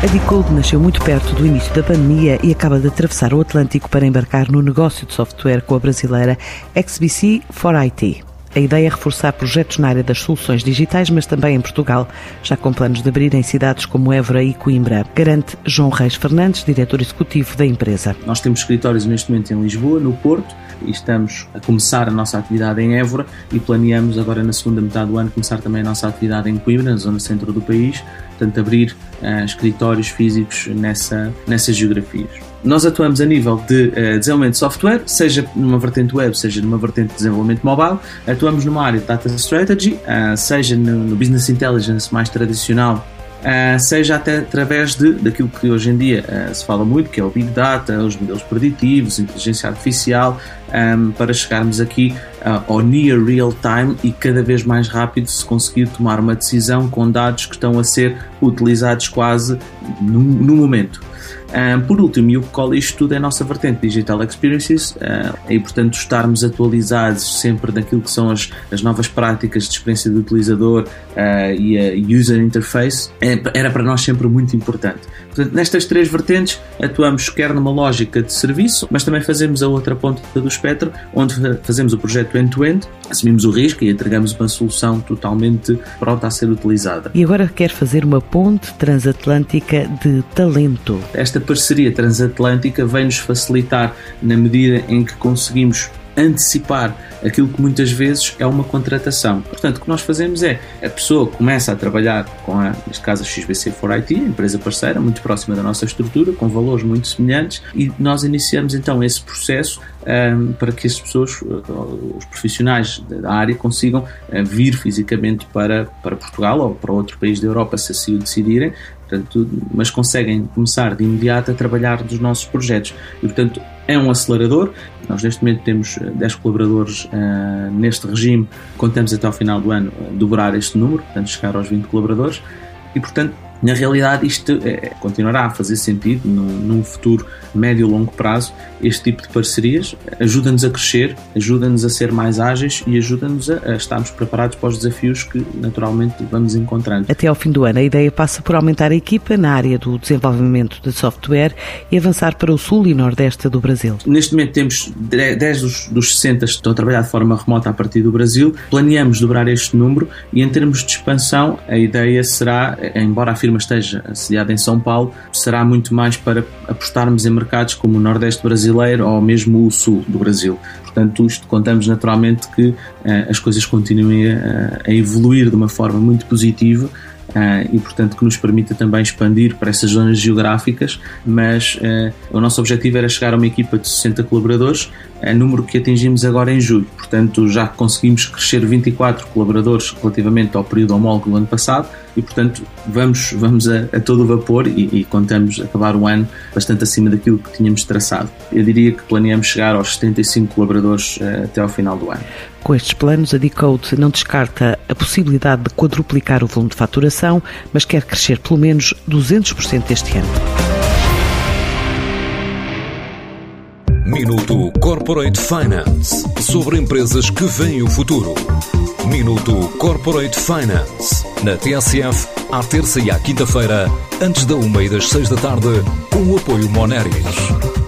A Decode nasceu muito perto do início da pandemia e acaba de atravessar o Atlântico para embarcar no negócio de software com a brasileira XBC for IT. A ideia é reforçar projetos na área das soluções digitais, mas também em Portugal, já com planos de abrir em cidades como Évora e Coimbra, garante João Reis Fernandes, diretor executivo da empresa. Nós temos escritórios neste momento em Lisboa, no Porto, e estamos a começar a nossa atividade em Évora e planeamos agora na segunda metade do ano começar também a nossa atividade em Coimbra, na zona centro do país, portanto abrir uh, escritórios físicos nessa, nessas geografias. Nós atuamos a nível de uh, desenvolvimento de software, seja numa vertente web, seja numa vertente de desenvolvimento mobile. Atuamos numa área de data strategy, uh, seja no, no business intelligence mais tradicional Uh, seja até através de, daquilo que hoje em dia se fala muito, que é o Big Data, os modelos preditivos, inteligência artificial, um, para chegarmos aqui ao near real time e cada vez mais rápido se conseguir tomar uma decisão com dados que estão a ser utilizados quase no, no momento. Um, por último, e o que cola isto tudo é a nossa vertente Digital Experiences uh, e, portanto, estarmos atualizados sempre daquilo que são as, as novas práticas de experiência do utilizador uh, e a user interface é, era para nós sempre muito importante. Portanto, nestas três vertentes, atuamos quer numa lógica de serviço, mas também fazemos a outra ponta do espectro, onde fazemos o projeto end-to-end, -end, assumimos o risco e entregamos uma solução totalmente pronta a ser utilizada. E agora quer fazer uma ponte transatlântica de talento. Esta parceria transatlântica vem-nos facilitar na medida em que conseguimos antecipar aquilo que muitas vezes é uma contratação. Portanto, o que nós fazemos é a pessoa começa a trabalhar com a, neste caso, XBC for IT, empresa parceira, muito próxima da nossa estrutura, com valores muito semelhantes, e nós iniciamos então esse processo um, para que as pessoas, os profissionais da área, consigam uh, vir fisicamente para, para Portugal ou para outro país da Europa, se assim o decidirem, portanto, mas conseguem começar de imediato a trabalhar dos nossos projetos. E, portanto, é um acelerador. Nós, neste momento, temos 10 colaboradores uh, neste regime. Contamos até ao final do ano dobrar este número, portanto, chegar aos 20 colaboradores. E, portanto, na realidade, isto é, continuará a fazer sentido num, num futuro médio e longo prazo. Este tipo de parcerias ajuda-nos a crescer, ajuda-nos a ser mais ágeis e ajuda-nos a, a, estarmos preparados para os desafios que naturalmente vamos encontrando. Até ao fim do ano, a ideia passa por aumentar a equipa na área do desenvolvimento de software e avançar para o sul e nordeste do Brasil. Neste momento temos 10 dos, dos 60 que estão a trabalhar de forma remota a partir do Brasil. Planeamos dobrar este número e, em termos de expansão, a ideia será, embora a firma esteja sediada em São Paulo, será muito mais para apostarmos em mercados como o Nordeste brasileiro ou mesmo o Sul do Brasil. Portanto, isto contamos naturalmente que uh, as coisas continuem a, a evoluir de uma forma muito positiva Uh, e, portanto, que nos permita também expandir para essas zonas geográficas. Mas uh, o nosso objetivo era chegar a uma equipa de 60 colaboradores, uh, número que atingimos agora em julho. Portanto, já conseguimos crescer 24 colaboradores relativamente ao período homólogo do ano passado e, portanto, vamos, vamos a, a todo vapor e, e, contamos acabar o ano bastante acima daquilo que tínhamos traçado. Eu diria que planeamos chegar aos 75 colaboradores uh, até ao final do ano. Com estes planos, a Decode não descarta a possibilidade de quadruplicar o volume de faturação, mas quer crescer pelo menos 200% este ano. Minuto Corporate Finance sobre empresas que veem o futuro. Minuto Corporate Finance na TSF, à terça e à quinta-feira, antes da uma e das seis da tarde, com o apoio Moneris.